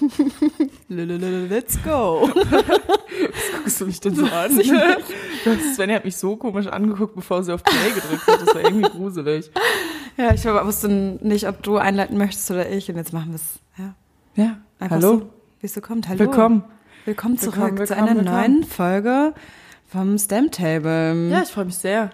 Let's go. Guckst du mich denn so an? Svenja hat mich so komisch angeguckt, bevor sie auf Play gedrückt hat. Das war irgendwie gruselig. Ja, ich wusste nicht, ob du einleiten möchtest oder ich. Und jetzt machen wir es. Ja. Ja. Einfach Hallo. So, wie es so kommt. Hallo. Willkommen. Willkommen zurück Willkommen, zu willkommen, einer willkommen. neuen Folge vom Stamp Table. Ja, ich freue mich sehr.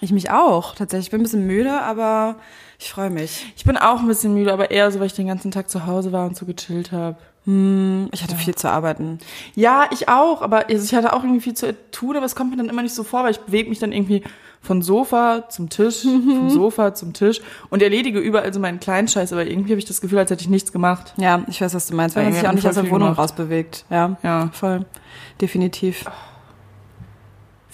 Ich mich auch. Tatsächlich. Ich bin ein bisschen müde, aber ich freue mich. Ich bin auch ein bisschen müde, aber eher so, weil ich den ganzen Tag zu Hause war und so gechillt habe. Ich hatte viel zu arbeiten. Ja, ich auch, aber also ich hatte auch irgendwie viel zu tun, aber es kommt mir dann immer nicht so vor, weil ich bewege mich dann irgendwie von Sofa zum Tisch, vom Sofa zum Tisch und erledige überall so meinen kleinen Scheiß, aber irgendwie habe ich das Gefühl, als hätte ich nichts gemacht. Ja, ich weiß, was du meinst, weil man Ja, sich auch nicht aus der Wohnung gemacht. rausbewegt. Ja, Ja. voll. Definitiv.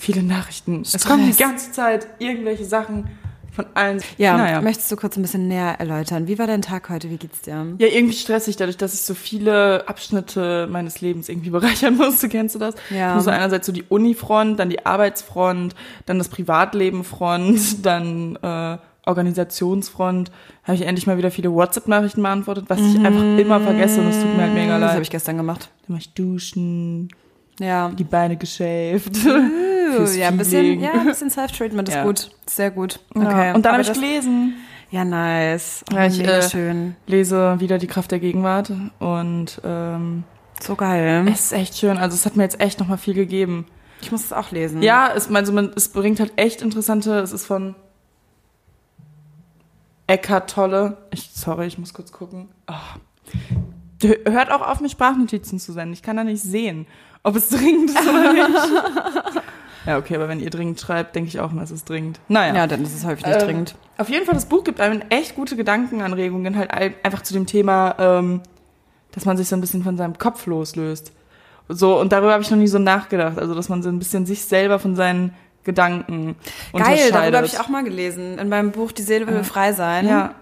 Viele Nachrichten. Es Stress. kommen die ganze Zeit irgendwelche Sachen von allen. Ja, naja. möchtest du kurz ein bisschen näher erläutern? Wie war dein Tag heute? Wie geht's dir? Ja, irgendwie stressig, dadurch, dass ich so viele Abschnitte meines Lebens irgendwie bereichern musste. Kennst du das? Ja. Muss so einerseits so die Unifront, dann die Arbeitsfront, dann das Privatlebenfront, dann äh, Organisationsfront. Habe ich endlich mal wieder viele WhatsApp-Nachrichten beantwortet, was ich einfach immer vergesse und es tut mir halt mega Mhm. Das habe leid. ich gestern gemacht. Dann mach ich duschen, Ja. die Beine geschäft. Fürs ja, ein bisschen, ja, ein bisschen Self-Treatment ist gut. Sehr gut. Okay. Und dann habe ich gelesen. Ja, nice. Ja, ich, Mega äh, schön. Lese wieder die Kraft der Gegenwart und ähm, So geil. es ist echt schön. Also es hat mir jetzt echt nochmal viel gegeben. Ich muss es auch lesen. Ja, es, also man, es bringt halt echt interessante, es ist von Eckhart Tolle. Ich, sorry, ich muss kurz gucken. Ah. Hört auch auf, mir Sprachnotizen zu senden. Ich kann da nicht sehen, ob es dringend ist oder nicht. ja, okay, aber wenn ihr dringend schreibt, denke ich auch mal, es ist dringend. Naja. Ja, dann ist es häufig nicht Ähm, dringend. Auf jeden Fall, das Buch gibt einem echt gute Gedankenanregungen, halt ein- einfach zu dem Thema, ähm, dass man sich so ein bisschen von seinem Kopf loslöst. So, und darüber habe ich noch nie so nachgedacht. Also, dass man so ein bisschen sich selber von seinen Gedanken Geil, darüber habe ich auch mal gelesen. In meinem Buch Die Seele will frei sein. Ja,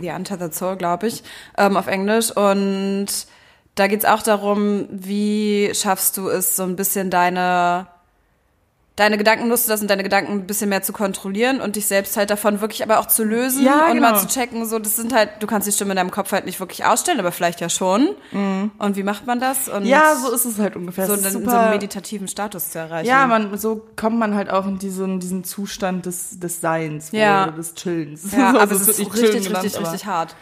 The Untethered Soul, glaube ich, ähm, auf Englisch. Und da geht's auch darum, wie schaffst du es, so ein bisschen deine, deine Gedanken loszulassen, deine Gedanken ein bisschen mehr zu kontrollieren und dich selbst halt davon wirklich aber auch zu lösen Ja, und genau. mal zu checken, so, das sind halt, du kannst die Stimme in deinem Kopf halt nicht wirklich ausstellen, aber vielleicht ja schon. Und wie macht man das? Und Mhm. ja, so ist es halt ungefähr. so einen, so einen meditativen Status zu erreichen. ja, man, so kommt man halt auch in diesen, diesen Zustand des, des Seins, Ja. des Chillens. ja So, aber es ist richtig, chillen genannt, richtig, richtig hart.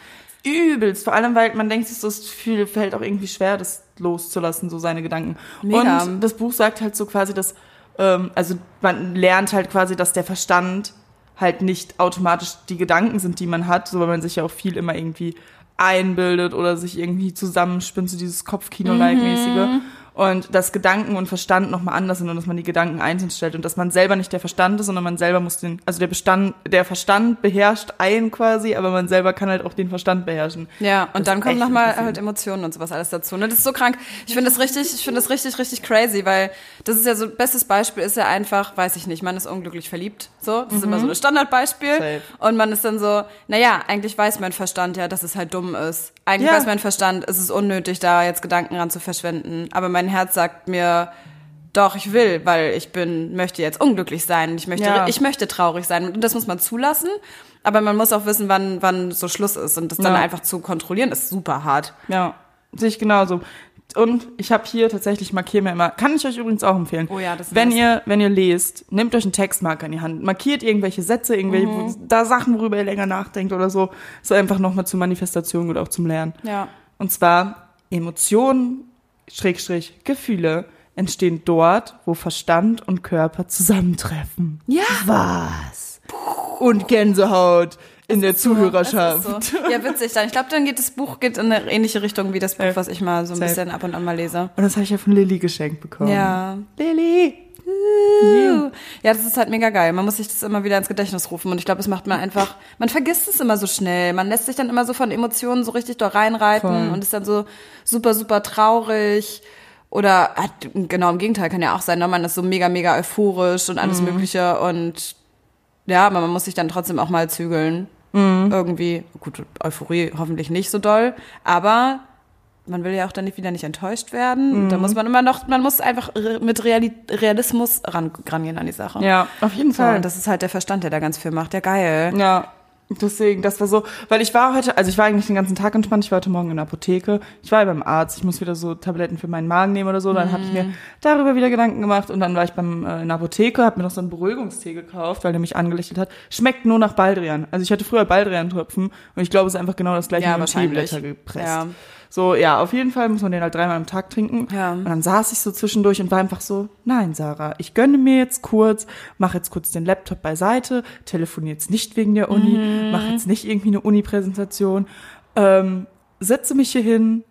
Übelst, vor allem, weil man denkt sich so, es viel- fällt auch irgendwie schwer, das loszulassen, so seine Gedanken. Mega. Und das Buch sagt halt so quasi, dass, ähm, also man lernt halt quasi, dass der Verstand halt nicht automatisch die Gedanken sind, die man hat, so weil man sich ja auch viel immer irgendwie einbildet oder sich irgendwie zusammenspinnt, so dieses Kopfkino-like-mäßige. Und dass Gedanken und Verstand nochmal anders sind und dass man die Gedanken einzeln stellt und dass man selber nicht der Verstand ist, sondern man selber muss den, also der Bestand, der Verstand beherrscht einen quasi, aber man selber kann halt auch den Verstand beherrschen. Ja, Das und dann ist kommen nochmal halt Emotionen und sowas alles dazu. Ne? Das ist so krank. Ich finde das richtig, ich finde das richtig, richtig crazy, weil das ist ja so, bestes Beispiel ist ja einfach, weiß ich nicht, man ist unglücklich verliebt. So, das ist immer so ein Standardbeispiel. Mhm. Safe. Und man ist dann so, naja, eigentlich weiß mein Verstand ja, dass es halt dumm ist. Eigentlich Ja. weiß mein Verstand, es ist unnötig, da jetzt Gedanken ran zu verschwenden. Aber mein Herz sagt mir, doch, ich will, weil ich bin, möchte jetzt unglücklich sein. Ich möchte, Ja. ich möchte traurig sein. Und das muss man zulassen. Aber man muss auch wissen, wann, wann so Schluss ist. Und das dann Ja. einfach zu kontrollieren, ist super hart. Ja, sehe ich genauso. Und ich habe hier tatsächlich markiere mir immer, kann ich euch übrigens auch empfehlen. Oh ja, das ist wenn nice. ihr wenn ihr lest, nehmt euch einen Textmarker in die Hand, markiert irgendwelche Sätze, irgendwelche Mhm. da Sachen, worüber ihr länger nachdenkt oder so, so einfach noch mal zur Manifestation oder auch zum Lernen. Ja. Und zwar Emotionen Schrägstrich Gefühle entstehen dort, wo Verstand und Körper zusammentreffen. Ja. Was? Und Gänsehaut in der Zuhörerschaft. So. Ja, witzig dann. Ich glaube, dann geht das Buch geht in eine ähnliche Richtung wie das Buch, was ich mal so ein Safe. bisschen ab und an mal lese. Und das habe ich ja von Lilly geschenkt bekommen. Ja. Lilly. Ja, das ist halt mega geil. Man muss sich das immer wieder ins Gedächtnis rufen. Und ich glaube, es macht man einfach, man vergisst es immer so schnell. Man lässt sich dann immer so von Emotionen so richtig da reinreiten Voll. und ist dann so super, super traurig. Oder hat, genau im Gegenteil kann ja auch sein, ne? man ist so mega, mega euphorisch und alles Mögliche. Und ja, aber man muss sich dann trotzdem auch mal zügeln. Irgendwie. Gut, Euphorie hoffentlich nicht so doll. Aber man will ja auch dann nicht wieder nicht enttäuscht werden. Und Da muss man immer noch, man muss einfach mit Reali Realismus ran, rangehen an die Sache. Ja, auf jeden So, Fall. und das ist halt der Verstand, der da ganz viel macht. Ja, geil. ja. Deswegen, das war so, weil ich war heute, also ich war eigentlich den ganzen Tag entspannt, ich war heute Morgen in der Apotheke, ich war beim Arzt, ich muss wieder so Tabletten für meinen Magen nehmen oder so, dann habe ich mir darüber wieder Gedanken gemacht und dann war ich beim äh, in der Apotheke, habe mir noch so einen Beruhigungstee gekauft, weil der mich angelächelt hat. Schmeckt nur nach Baldrian. Also ich hatte früher Baldrian-Tropfen und ich glaube, es ist einfach genau das gleiche Ja, mit. Teeblätter gepresst. Ja. So, ja, auf jeden Fall muss man den halt dreimal am Tag trinken. Ja. Und dann saß ich so zwischendurch und war einfach so, nein, Sarah, ich gönne mir jetzt kurz, mach jetzt kurz den Laptop beiseite, telefoniere jetzt nicht wegen der Uni, Mhm. mach jetzt nicht irgendwie eine Uni-Präsentation, ähm, setze mich hier hin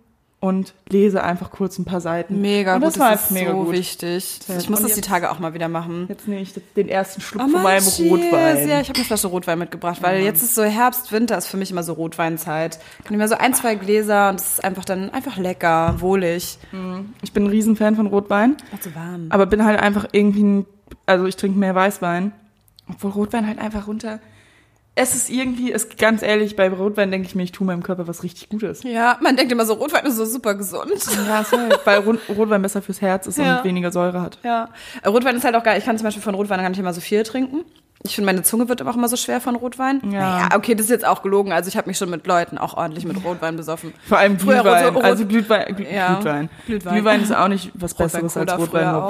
und lese einfach kurz ein paar Seiten. Mega und gut, das war das ist mega so gut. wichtig. Ja. Ich muss das die jetzt- Tage auch mal wieder machen. Jetzt nehme ich den ersten Schluck Oh von meinem cheers. Rotwein. Ja, ich habe eine Flasche Rotwein mitgebracht, weil jetzt ist so Herbst, Winter ist für mich immer so Rotweinzeit. Kann ich mir so ein, zwei Gläser und es ist einfach dann einfach lecker, wohlig. Ich bin ein Riesenfan von Rotwein. So warm. Aber bin halt einfach irgendwie, ein, also ich trinke mehr Weißwein. Obwohl Rotwein halt einfach runter. Es ist irgendwie, es, ganz ehrlich, bei Rotwein denke ich mir, ich tue meinem Körper was richtig Gutes. Ja, man denkt immer so, Rotwein ist so super gesund. Ja, ist halt, weil Rot- Rotwein besser fürs Herz ist Ja. und weniger Säure hat. Ja. Rotwein ist halt auch geil. Ich kann zum Beispiel von Rotwein gar nicht immer so viel trinken. Ich finde, meine Zunge wird aber auch immer so schwer von Rotwein. Ja. Naja, okay, das ist jetzt auch gelogen. Also ich habe mich schon mit Leuten auch ordentlich mit Rotwein besoffen. Vor allem Früher Glühwein. Rot- Rot- also Glühwein, Glüh, Ja, Glühwein. Glühwein. Glühwein ist auch nicht was Besseres als Rotwein, nur auch.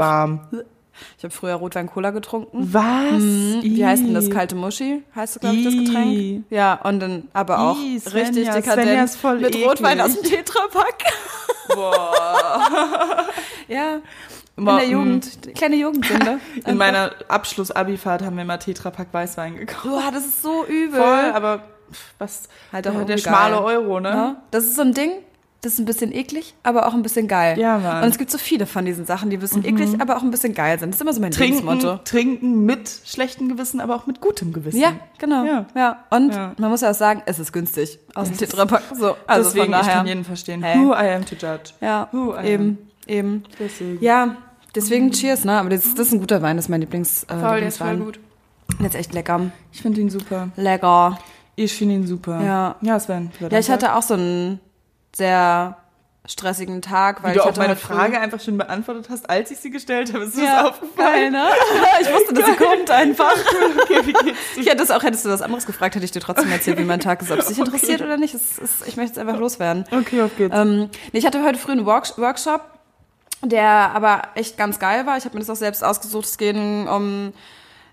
Ich habe früher Rotwein Cola getrunken. Was? Mhm. Wie heißt denn das? Kalte Muschi? Heißt, glaube ich, das. Getränk? Ja, und dann aber auch Ih, Svenja, richtig dekadent ist voll mit eklig. Rotwein aus dem Tetrapack. Boah. Ja, in der. Jugend. Kleine Jugendsünde. In meiner Abschluss-Abi-Fahrt haben wir mal Tetrapack Weißwein gekauft. Boah, das ist so übel. Voll, aber was, Halt auch der, der schmale. Euro, ne? Ja, das ist so ein Ding, das ist ein bisschen eklig, aber auch ein bisschen geil. Ja, Mann. Mhm. Und es gibt so viele von diesen Sachen, die ein bisschen eklig, aber auch ein bisschen geil sind. Das ist immer so mein Trinken, Lebensmotto. trinken mit schlechtem Gewissen, aber auch mit gutem Gewissen. Ja, genau. Ja. Ja. Und Ja. man muss ja auch sagen, es ist günstig aus dem Tetrapack. So, also Deswegen, von ich daher. kann jeden verstehen. Hey. Who I am to judge. Ja, Who I eben, eben. Deswegen. Ja, deswegen Cheers, ne? Aber das, das ist ein guter Wein, das ist mein Lieblings, äh, Voll, der ist voll Lieblingswein. gut. Der ist echt lecker. Ich finde ihn super. Lecker. Ich finde ihn super. Ja. Ja, Sven. Ja, ich hatte auch so einen sehr stressigen Tag, weil Wie du ich auch meine Frage einfach schon beantwortet hast, als ich sie gestellt habe. Ist Ja, das aufgefallen? geil, ne? Ich wusste, dass sie kommt einfach. Okay, wie geht's dir? Ich hätte es auch, hättest du was anderes gefragt, hätte ich dir trotzdem erzählt, wie mein Tag ist, ob es dich interessiert oder nicht. Es ist, ich möchte es einfach loswerden. Okay, auf geht's. Ähm, nee, ich hatte heute früh einen Work Workshop, der aber echt ganz geil war. Ich habe mir das auch selbst ausgesucht. Es ging um.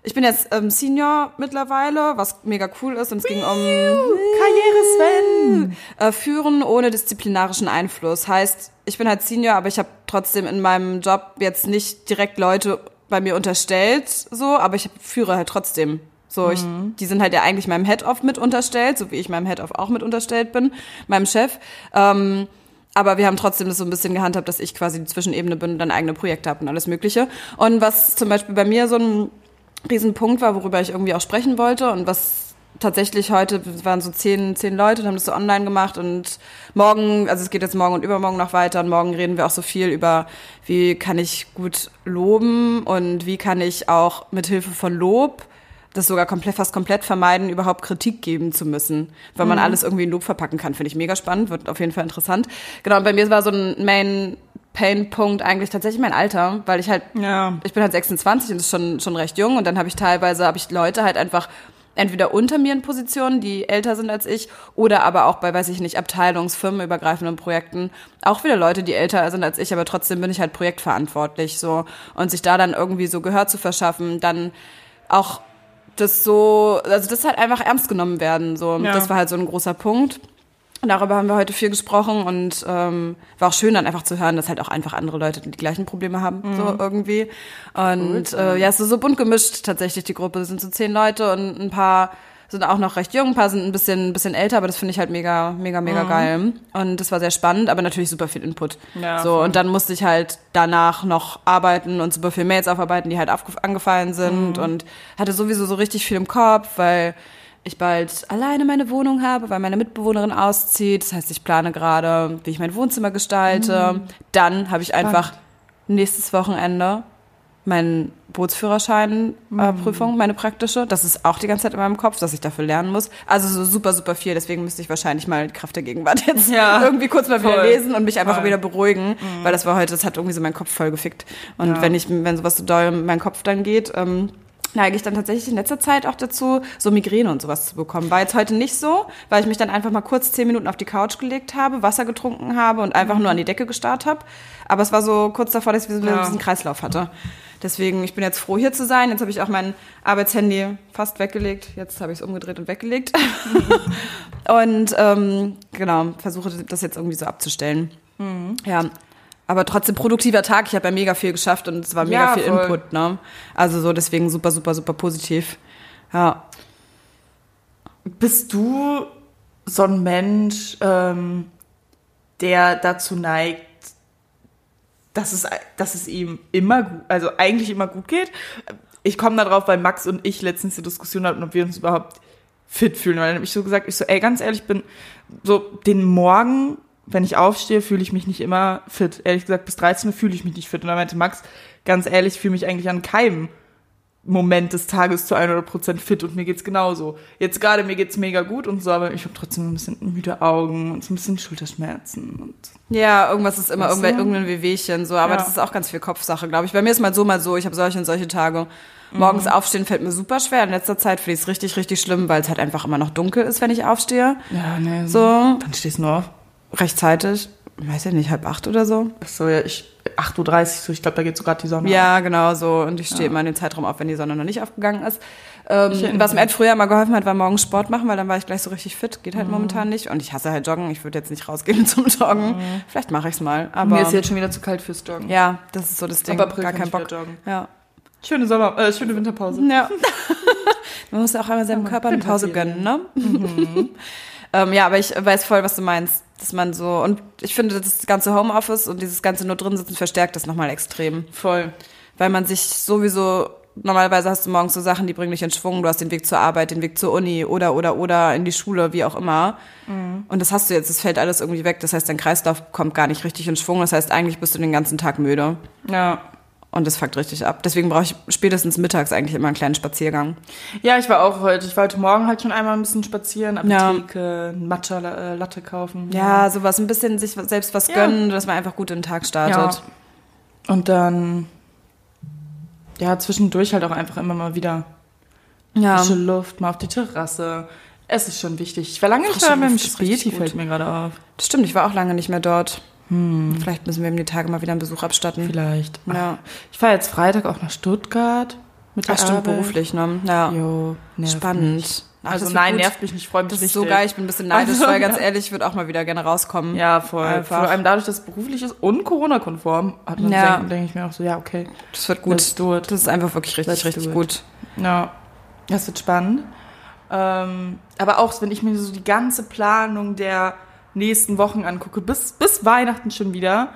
Ich bin jetzt ähm, Senior mittlerweile, was mega cool ist. Und es ging um Karriere Sven. äh, Führen ohne disziplinarischen Einfluss. Heißt, ich bin halt Senior, aber ich habe trotzdem in meinem Job jetzt nicht direkt Leute bei mir unterstellt, so, aber ich führe halt trotzdem. So, ich, die sind halt ja eigentlich meinem Head-Off mit unterstellt, so wie ich meinem Head-Off auch mit unterstellt bin, meinem Chef. Ähm, aber wir haben trotzdem das so ein bisschen gehandhabt, dass ich quasi die Zwischenebene bin und dann eigene Projekte habe und alles Mögliche. Und was zum Beispiel bei mir so ein Riesenpunkt war, worüber ich irgendwie auch sprechen wollte und was tatsächlich heute waren so zehn, zehn Leute und haben das so online gemacht und morgen, also es geht jetzt morgen und übermorgen noch weiter und morgen reden wir auch so viel über, wie kann ich gut loben und wie kann ich auch mit Hilfe von Lob das sogar komplett, fast komplett vermeiden, überhaupt Kritik geben zu müssen, weil man alles irgendwie in Lob verpacken kann. Finde ich mega spannend, wird auf jeden Fall interessant. Genau, und bei mir war so ein Main Pain-Punkt eigentlich tatsächlich mein Alter, weil ich halt Ja. ich bin halt 26 und das ist schon, schon recht jung und dann habe ich teilweise, habe ich Leute halt einfach entweder unter mir in Positionen, die älter sind als ich, oder aber auch bei, weiß ich nicht, Abteilungsfirmenübergreifenden Projekten, auch wieder Leute, die älter sind als ich, aber trotzdem bin ich halt projektverantwortlich, so. Und sich da dann irgendwie so Gehör zu verschaffen, dann auch das so, also das halt einfach ernst genommen werden, so. Ja. Das war halt so ein großer Punkt. Und darüber haben wir heute viel gesprochen und ähm, war auch schön dann einfach zu hören, dass halt auch einfach andere Leute die gleichen Probleme haben, so irgendwie. Und äh, ja, es ist so bunt gemischt tatsächlich die Gruppe. Es sind so zehn Leute und ein paar sind auch noch recht jung, ein paar sind ein bisschen, ein bisschen älter, aber das finde ich halt mega, mega, mega geil. Und das war sehr spannend, aber natürlich super viel Input. Ja, so, voll. und dann musste ich halt danach noch arbeiten und super viel Mails aufarbeiten, die halt angefallen sind und hatte sowieso so richtig viel im Kopf, weil ich bald alleine meine Wohnung habe, weil meine Mitbewohnerin auszieht. Das heißt, ich plane gerade, wie ich mein Wohnzimmer gestalte. Dann habe ich einfach nächstes Wochenende meinen Bootsführerschein-Prüfung, meine praktische. Das ist auch die ganze Zeit in meinem Kopf, dass ich dafür lernen muss. Also so super, super viel. Deswegen müsste ich wahrscheinlich mal Kraft der Gegenwart jetzt Ja, irgendwie kurz mal wieder voll. lesen und mich einfach Voll. wieder beruhigen, weil das war heute, das hat irgendwie so meinen Kopf voll gefickt. Und Ja. wenn ich, wenn sowas so doll in meinen Kopf dann geht, ähm, neige ich dann tatsächlich in letzter Zeit auch dazu, so Migräne und sowas zu bekommen. War jetzt heute nicht so, weil ich mich dann einfach mal kurz zehn Minuten auf die Couch gelegt habe, Wasser getrunken habe und einfach nur an die Decke gestarrt habe. Aber es war so kurz davor, dass ich wieder Ja. diesen Kreislauf hatte. Deswegen, ich bin jetzt froh, hier zu sein. Jetzt habe ich auch mein Arbeitshandy fast weggelegt. Jetzt habe ich es umgedreht und weggelegt. und ähm, genau, versuche das jetzt irgendwie so abzustellen. Ja. Aber trotzdem produktiver Tag. Ich habe ja mega viel geschafft und es war mega Ja, viel voll. Input. Ne? Also so deswegen super, super, super positiv. Ja. Bist du so ein Mensch, ähm, der dazu neigt, dass es, dass es ihm immer gut, also eigentlich immer gut geht? Ich komme da drauf, weil Max und ich letztens die Diskussion hatten, ob wir uns überhaupt fit fühlen. Weil dann habe ich so gesagt, ich so, ey, ganz ehrlich, ich bin so den Morgen, wenn ich aufstehe, fühle ich mich nicht immer fit. Ehrlich gesagt, bis 13 Uhr fühle ich mich nicht fit. Und dann meinte Max, ganz ehrlich, ich fühle mich eigentlich an keinem Moment des Tages zu 100% fit und mir geht's genauso. Jetzt gerade mir geht's mega gut und so, aber ich habe trotzdem ein bisschen müde Augen und so ein bisschen Schulterschmerzen und Ja, irgendwas ist immer irgendwel, irgendein Wehwehchen, so, aber Ja. das ist auch ganz viel Kopfsache, glaube ich. Bei mir ist mal so, mal so, ich habe solche und solche Tage. Morgens aufstehen fällt mir super schwer. In letzter Zeit finde ich es richtig, richtig schlimm, weil es halt einfach immer noch dunkel ist, wenn ich aufstehe. ja, nee, So, Dann stehst du nur auf. Rechtzeitig, weiß ich nicht, halb acht oder so. Ach so, ja, ich 8.30 Uhr, so, ich glaube, da geht so gerade die Sonne auf. Ja, genau so. Und ich stehe immer in dem Zeitraum auf, wenn die Sonne noch nicht aufgegangen ist. Ähm, was mir halt früher mal geholfen hat, war morgens Sport machen, weil dann war ich gleich so richtig fit. Geht halt momentan nicht. Und ich hasse halt Joggen. Ich würde jetzt nicht rausgehen zum Joggen. Vielleicht mache ich es mal. Aber Mir ist jetzt schon wieder zu kalt fürs Joggen. ja, das ist so das Ding. Ab April Gar wieder Bock. joggen. Ja. Schöne Sommer, äh, schöne Winterpause. Ja. Man muss ja auch einmal seinem Körper eine Pause gönnen, ne? ähm, ja, aber ich weiß voll, was du meinst. Dass man so, und ich finde, das ganze Homeoffice und dieses ganze nur drin sitzen verstärkt das nochmal extrem. Voll. Weil man sich sowieso, normalerweise hast du morgens so Sachen, die bringen dich in Schwung. Du hast den Weg zur Arbeit, den Weg zur Uni oder, oder, oder in die Schule, wie auch immer. Und das hast du jetzt, das fällt alles irgendwie weg. Das heißt, dein Kreislauf kommt gar nicht richtig in Schwung. Das heißt, eigentlich bist du den ganzen Tag müde. Ja. Und das fuckt richtig ab. Deswegen brauche ich spätestens mittags eigentlich immer einen kleinen Spaziergang. Ja, ich war auch heute. Ich war heute Morgen halt schon einmal ein bisschen spazieren, Ja. Apotheke, Matcha äh, Latte kaufen. Ja, sowas, ein bisschen sich selbst was Ja. gönnen, dass man einfach gut in den Tag startet. Und dann, ja, zwischendurch halt auch einfach immer mal wieder Ja. frische Luft, mal auf die Terrasse. Es ist schon wichtig. Ich war lange nicht mehr beim Späti, fällt mir gerade auf. Das stimmt, ich war auch lange nicht mehr dort. Vielleicht müssen wir ihm die Tage mal wieder einen Besuch abstatten. Vielleicht. Ja. Ich fahre jetzt Freitag auch nach Stuttgart mit der Ach, stimmt, Arbeit. beruflich, ne? Ja. Jo, Spannend. Mich. Ach, Also das wird nein, gut. nervt mich nicht, freue mich Das ist so geil, ich bin ein bisschen neidisch, Also, weil ganz ja. ehrlich, ich würde auch mal wieder gerne rauskommen. Ja, voll. Einfach. Vor allem dadurch, dass es beruflich ist und Corona-konform, hat man Ja. denke denk ich mir auch so, ja, okay. Das wird gut. It. Das ist einfach wirklich richtig, Let's richtig gut. Ja, das wird spannend. Ähm, aber auch, wenn ich mir so die ganze Planung der nächsten Wochen angucke, bis, bis Weihnachten schon wieder,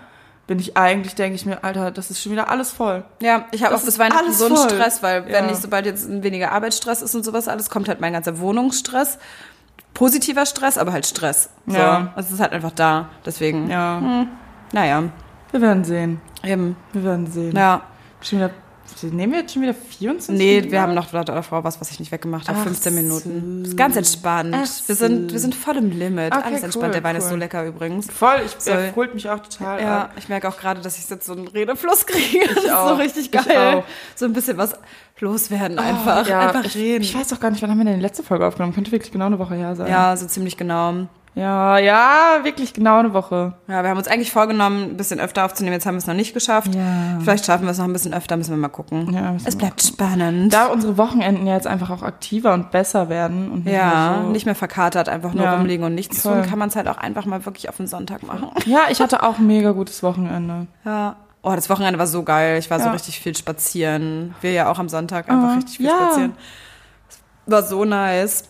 bin ich eigentlich, denke ich mir, Alter, das ist schon wieder alles voll. Ja, ich habe auch bis Weihnachten so einen voll. Stress, weil wenn Ja. nicht, sobald jetzt weniger Arbeitsstress ist und sowas alles, kommt halt mein ganzer Wohnungsstress. Positiver Stress, aber halt Stress. So. Ja. Also es ist halt einfach da. Deswegen, Ja, naja, wir werden sehen. eben. Wir werden sehen. Ja. Schon wieder, nehmen wir jetzt schon wieder 24 Nee, Minuten wir haben noch davor was, was ich nicht weggemacht habe. Ach 15 so. Minuten. Das ist ganz entspannt. Ach Wir sind, so. wir sind voll im Limit. Okay, Alles entspannt. cool, Der Wein ist cool. so lecker übrigens. Voll, ich So. er holt mich auch total Ja, ab. ich merke auch gerade, dass ich jetzt so einen Redefluss kriege. das ist so richtig Ich geil. So ein bisschen was loswerden einfach. Oh, ja, einfach ich, reden. Ich weiß auch gar nicht, wann haben wir denn die letzte Folge aufgenommen? Könnte wirklich genau eine Woche her sein. ja, so ziemlich genau. Ja, ja, wirklich genau eine Woche. Ja, wir haben uns eigentlich vorgenommen, ein bisschen öfter aufzunehmen. Jetzt haben wir es noch nicht geschafft. Ja. Vielleicht schaffen wir es noch ein bisschen öfter, müssen wir mal gucken. Ja, es bleibt spannend. Da unsere Wochenenden ja jetzt einfach auch aktiver und besser werden und nicht ja, mehr so nicht mehr verkatert, einfach nur Ja, rumliegen und nichts voll. tun, kann man es halt auch einfach mal wirklich auf den Sonntag machen. Ja, ich hatte auch ein mega gutes Wochenende. Ja. Oh, das Wochenende war so geil. Ich war so Ja. richtig viel spazieren. Wir ja auch am Sonntag einfach Ah, richtig viel ja. spazieren. War so nice.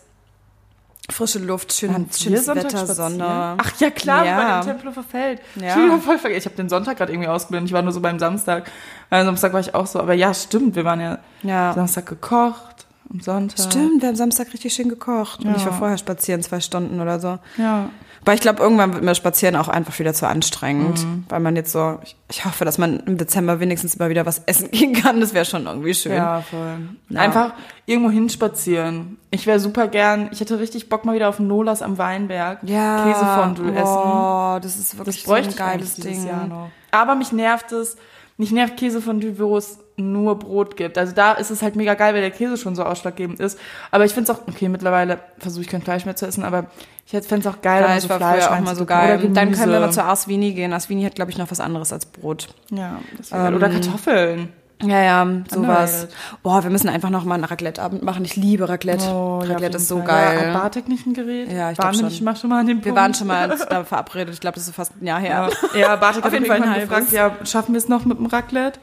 Frische Luft, schön, Waren wir schönes Sonntag Wetter? Sonne. Ach ja, klar, Ja. bei dem Tempelhofer Feld. Ja. Schon wieder voll vergessen. Ich habe den Sonntag gerade irgendwie ausgeblendet. Ich war nur so beim Samstag. Am Samstag war ich auch so. Aber ja, stimmt. Wir waren ja Ja. Samstag gekocht, am Sonntag. Stimmt, wir haben Samstag richtig schön gekocht. Und Ja. ich war vorher spazieren, zwei Stunden oder so. Ja. Weil ich glaube, irgendwann wird mir Spazieren auch einfach wieder zu anstrengend. Mhm. Weil man jetzt so, ich, ich hoffe, dass man im Dezember wenigstens mal wieder was essen gehen kann. Das wäre schon irgendwie schön. Ja, voll. Ja. Einfach irgendwo hinspazieren. Ich wäre super gern, ich hätte richtig Bock mal wieder auf Nolas am Weinberg. Ja. Käsefondue essen. Oh, das ist wirklich Das so ein geiles Ding. Jahr noch. Aber mich nervt es, mich nervt Käsefondue, wo es nur Brot gibt. Also da ist es halt mega geil, weil der Käse schon so ausschlaggebend ist. Aber ich finde es auch, okay, mittlerweile versuche ich kein Fleisch mehr zu essen, aber ich fände es auch geil, Fleisch so Fleisch auch mal so geil. Oder Dann können wir mal zu Aswini gehen. Aswini hat, glaube ich, noch was anderes als Brot. Ja, das geil. Oder Kartoffeln. Ja, ja, sowas. Boah, wir müssen einfach noch mal einen Raclette-Abend machen. Ich liebe Raclette. Oh, ja, Raclette jeden ist so Fall. geil. Ja, Bartek nicht ein Gerät? Ja, ich waren glaub wir schon. nicht mal schon mal an dem wir Punkt? waren schon mal da verabredet. Ich glaube, das ist fast ein Jahr her. Ja, ja Bartek Auf hat jeden jeden Fall gefragt, ja, schaffen wir es noch mit dem Raclette?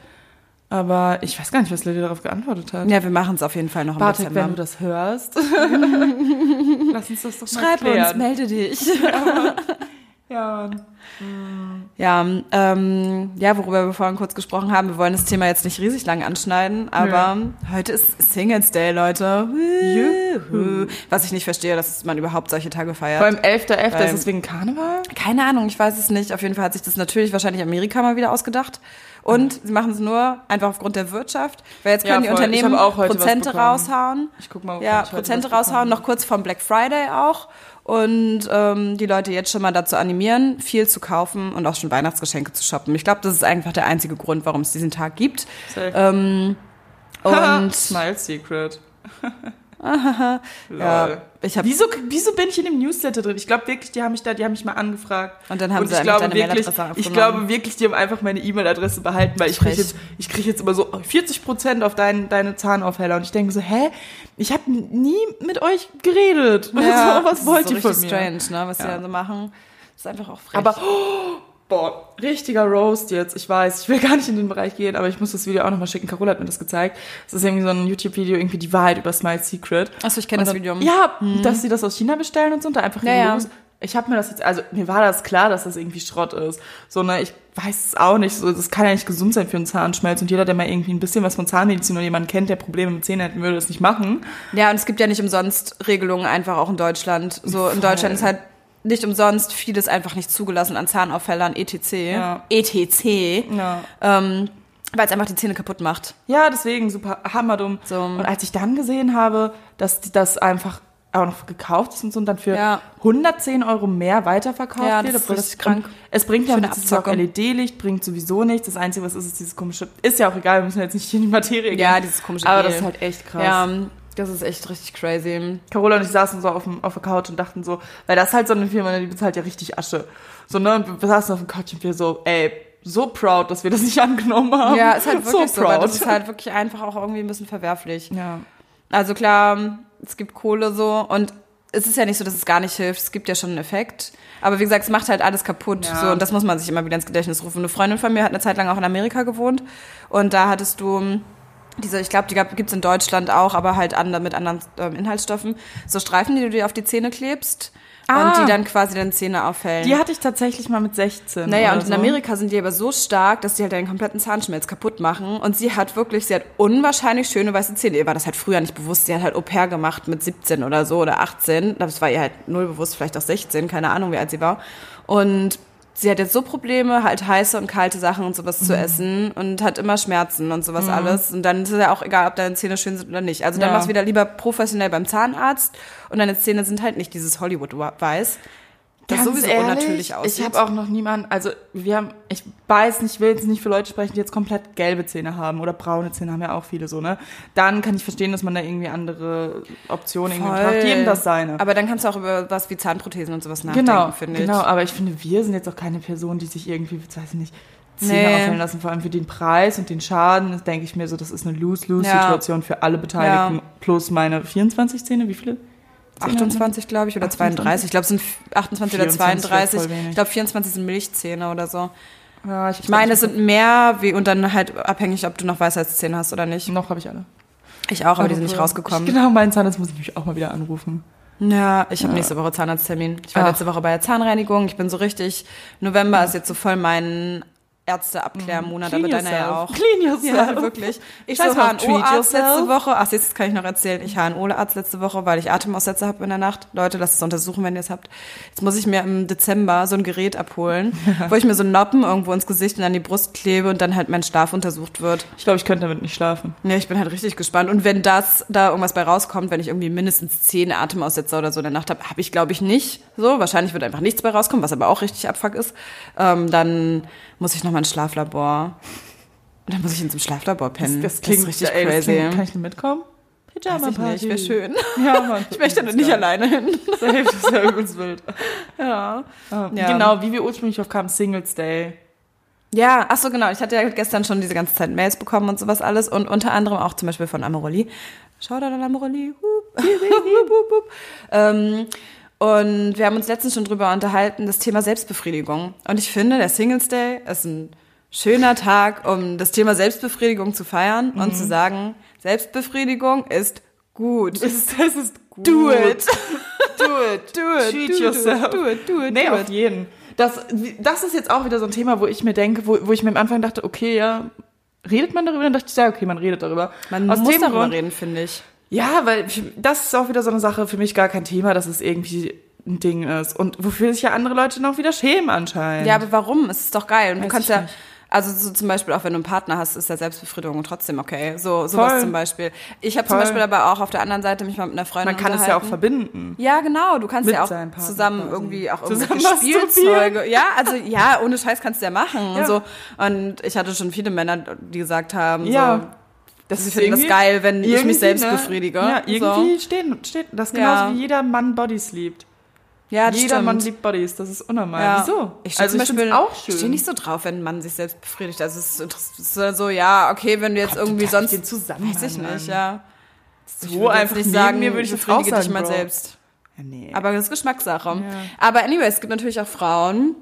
Aber ich weiß gar nicht, was Lady darauf geantwortet hat. Ja, wir machen es auf jeden Fall noch im Bartek, Dezember. wenn du das hörst, lass uns das doch mal Schreib uns, melde dich. Ja, Ja, ähm, ja, worüber wir vorhin kurz gesprochen haben, wir wollen das Thema jetzt nicht riesig lang anschneiden, aber heute ist Singles Day, Leute. Juhu. Was ich nicht verstehe, dass man überhaupt solche Tage feiert. Vor allem 11.11. Weil- ist es wegen Karneval? Keine Ahnung, ich weiß es nicht. Auf jeden Fall hat sich das natürlich wahrscheinlich Amerika mal wieder ausgedacht. Und sie machen es nur einfach aufgrund der Wirtschaft. Weil jetzt Ja, können die voll. Ich Unternehmen Prozente raushauen. Ich guck mal, ob Ja, Prozente raushauen, noch kurz vom Black Friday auch. Und ähm, die Leute jetzt schon mal dazu animieren, viel zu kaufen und auch schon Weihnachtsgeschenke zu shoppen. Ich glaube, das ist einfach der einzige Grund, warum es diesen Tag gibt. Ähm, und Smile Secret. ja, ich habe Wieso, wieso bin ich in dem Newsletter drin? Ich glaube wirklich, die haben mich da, die haben mich mal angefragt. Und dann haben sie ich einfach glaube wirklich, ich glaube wirklich, die haben einfach meine E-Mail-Adresse behalten, weil ich kriege jetzt, ich kriege jetzt immer so 40 Prozent auf dein, deine Zahnaufheller und ich denke so, hä? Ich habe nie mit euch geredet. ja, so, was wollt das ihr ist so von mir? strange, ne, was sie Ja. da so machen. Das ist einfach auch frech. Aber oh, boah, richtiger Roast jetzt. Ich weiß, ich will gar nicht in den Bereich gehen, aber ich muss das Video auch nochmal schicken. Carola hat mir das gezeigt. Es ist irgendwie so ein YouTube-Video, irgendwie die Wahrheit über Smile Secret. Achso, ich kenne das Video. Ja, dass sie das aus China bestellen und so und da einfach Ja, ja. Logos. Ich habe mir das jetzt, also mir war das klar, dass das irgendwie Schrott ist. So, ne, ich weiß es auch nicht. So, das kann ja nicht gesund sein für einen Zahnschmelz. Und jeder, der mal irgendwie ein bisschen was von Zahnmedizin oder jemanden kennt, der Probleme mit Zähnen hätten, würde das nicht machen. Ja, und es gibt ja nicht umsonst Regelungen einfach auch in Deutschland. So in Deutschland ist halt nicht umsonst vieles einfach nicht zugelassen an Zahnaufhellern, etc. Ja. etc. Ja. Ähm, weil es einfach die Zähne kaputt macht. Ja, deswegen super hammerdumm. So. Und als ich dann gesehen habe, dass das einfach auch noch gekauft ist und so und dann für Ja. 110 Euro mehr weiterverkauft Ja, wird. das ist richtig krank. Es bringt ja nichts, auch. LED-Licht, bringt sowieso nichts. Das Einzige, was ist, ist dieses komische, ist ja auch egal, wir müssen jetzt nicht in die Materie gehen. Ja, dieses komische Aber Gel. das ist halt echt krass. Ja, das ist echt richtig crazy. Carola und ich saßen so auf, dem, auf der Couch und dachten so, weil das ist halt so eine Firma, die bezahlt ja richtig Asche. So, ne, und wir saßen auf dem Couch und wir so, ey, so proud, dass wir das nicht angenommen haben. Ja, ist halt wirklich so, so weil proud. das ist halt wirklich einfach auch irgendwie ein bisschen verwerflich. ja. Also klar, es gibt Kohle so und es ist ja nicht so, dass es gar nicht hilft. Es gibt ja schon einen Effekt. Aber wie gesagt, es macht halt alles kaputt. Ja. So, und das muss man sich immer wieder ins Gedächtnis rufen. Eine Freundin von mir hat eine Zeit lang auch in Amerika gewohnt. Und da hattest du diese, ich glaube, die gibt es in Deutschland auch, aber halt andere, mit anderen ähm, Inhaltsstoffen. So Streifen, die du dir auf die Zähne klebst Ah. und die dann quasi deine Zähne aufhellen. Die hatte ich tatsächlich mal mit 16. Naja, und in so. Amerika sind die aber so stark, dass die halt deinen kompletten Zahnschmelz kaputt machen. Und sie hat wirklich, sie hat unwahrscheinlich schöne weiße Zähne. Ihr war das halt früher nicht bewusst. Sie hat halt Au pair gemacht mit 17 oder so oder 18. Das war ihr halt null bewusst, vielleicht auch 16, keine Ahnung, wie alt sie war. Und sie hat jetzt so Probleme, halt heiße und kalte Sachen und sowas Mhm. zu essen und hat immer Schmerzen und sowas alles. Und dann ist es ja auch egal, ob deine Zähne schön sind oder nicht. Also dann Ja. machst du wieder lieber professionell beim Zahnarzt und deine Zähne sind halt nicht dieses Hollywood-Weiß. Das Ganz sowieso ehrlich, unnatürlich aussieht. Ich habe auch noch niemanden, also wir haben, ich weiß nicht, ich will jetzt nicht für Leute sprechen, die jetzt komplett gelbe Zähne haben oder braune Zähne haben ja auch viele so, ne? Dann kann ich verstehen, dass man da irgendwie andere Optionen irgendwie Voll. braucht. Jedem das seine. Aber dann kannst du auch über was wie Zahnprothesen und sowas nachdenken, genau, finde ich. genau, aber ich finde, wir sind jetzt auch keine Person, die sich irgendwie, weiß ich nicht, Zähne Nee. aufhellen lassen, vor allem für den Preis und den Schaden, das denke ich mir so, das ist eine Lose-Lose-Situation für alle Beteiligten, Ja. plus meine 24 Zähne, wie viele? Zähne hat man? 28, glaube ich, oder 28? 32. Ich glaube, es sind 28 oder 24 wäre 32. voll wenig. Ich glaube, 24 sind Milchzähne oder so. Ja, Ich meine, es sind mehr, wie, und dann halt abhängig, ob du noch Weisheitszähne hast oder nicht. noch habe ich alle. Ich auch, aber die sind nicht Ich, rausgekommen. genau, meinen Zahnarzt muss ich mich auch mal wieder anrufen. Ja, ich habe nächste Woche Zahnarzttermin. Ich war Ach. letzte Woche bei der Zahnreinigung. Ich bin so richtig. November ist jetzt so voll mein Ärzteabklärmonat, Clean aber deiner ja auch. Clean yourself. Ja, wirklich. Ich Scheiß so HNO-Arzt letzte. Woche. Ach, das kann ich noch erzählen. Ich HNO-Arzt letzte Woche, weil ich Atemaussetzer habe in der Nacht. Leute, lasst es untersuchen, wenn ihr es habt. Jetzt muss ich mir im Dezember so ein Gerät abholen, wo ich mir so Noppen irgendwo ins Gesicht und an die Brust klebe und dann halt mein Schlaf untersucht wird. Ich glaube, ich könnte damit nicht schlafen. Ja, ich bin halt richtig gespannt. Und wenn das, da irgendwas bei rauskommt, wenn ich irgendwie mindestens zehn Atemaussetzer oder so in der Nacht habe, habe ich glaube ich nicht. So, wahrscheinlich wird einfach nichts bei rauskommen, was aber auch richtig abfuck ist. Ähm, dann muss ich nochmal ins Schlaflabor. Und dann muss ich in so einem Schlaflabor pennen. Das, das klingt richtig ey, das crazy. klingt, kann ich nicht mitkommen? Ich nicht, wäre schön. Ja, Mann. Ich möchte da nicht alleine hin. Safe, das ist ja übelst wild. Ja. Ja. Ja. Genau, wie wir ursprünglich auf kamen, Singles Day. Ja, ach so, genau. Ich hatte ja gestern schon diese ganze Zeit Mails bekommen und sowas alles und unter anderem auch zum Beispiel von Amorelli. Shoutout an Amorelli. Hup. Hup, hup. ähm, und wir haben uns letztens schon drüber unterhalten, das Thema Selbstbefriedigung. Und ich finde, der Singles Day ist ein schöner Tag, um das Thema Selbstbefriedigung zu feiern und zu sagen, Selbstbefriedigung ist gut. Das ist, das ist gut. Do it. Do it. Do it. Treat do, yourself. Do it. Do it. Nee, do auf it. jeden. Das, das ist jetzt auch wieder so ein Thema, wo ich mir denke, wo, wo ich mir am Anfang dachte, okay, ja, redet man darüber? Dann dachte ich, ja, okay, man redet darüber. Man Aus muss darüber Grund- reden, finde ich. Ja, weil das ist auch wieder so eine Sache, für mich gar kein Thema, dass es irgendwie ein Ding ist. Und wofür sich ja andere Leute noch wieder schämen anscheinend. Ja, aber warum? Es ist doch geil. Und du Weiß kannst ich ja, nicht. also so zum Beispiel auch wenn du einen Partner hast, ist ja Selbstbefriedigung trotzdem okay. So sowas Voll. zum Beispiel. Ich habe zum. Beispiel aber auch auf der anderen Seite mich mal mit einer Freundin man kann es ja auch verbinden. Ja, genau. Du kannst Mit ja auch zusammen quasi. irgendwie auch Zusammen. Spielzeuge. Ja, also ja, ohne Scheiß kannst du ja machen Ja. und so. Und ich hatte schon viele Männer, die gesagt haben, Ja. so, Das sie finden das geil, wenn ich irgendwie, mich selbst ne? befriedige. Ja, irgendwie So. steht, steht das genauso Ja. wie jeder Mann Bodies liebt. Ja, das jeder stimmt. Mann liebt Bodies, das ist unnormal. Ja. Wieso? Ich stehe also zum ich Beispiel finde auch schön. Ich stehe nicht so drauf, wenn ein Mann sich selbst befriedigt. Also es ist, so, ja, okay, wenn du jetzt irgendwie gar nicht sonst den Zusammenhang weiß ich nicht, ja. so Ich einfach nicht sagen, mir würde ich befriedige dich sagen, mal Bro. selbst. Ja, nee. Aber das ist Geschmackssache. Ja. Aber anyway, es gibt natürlich auch Frauen,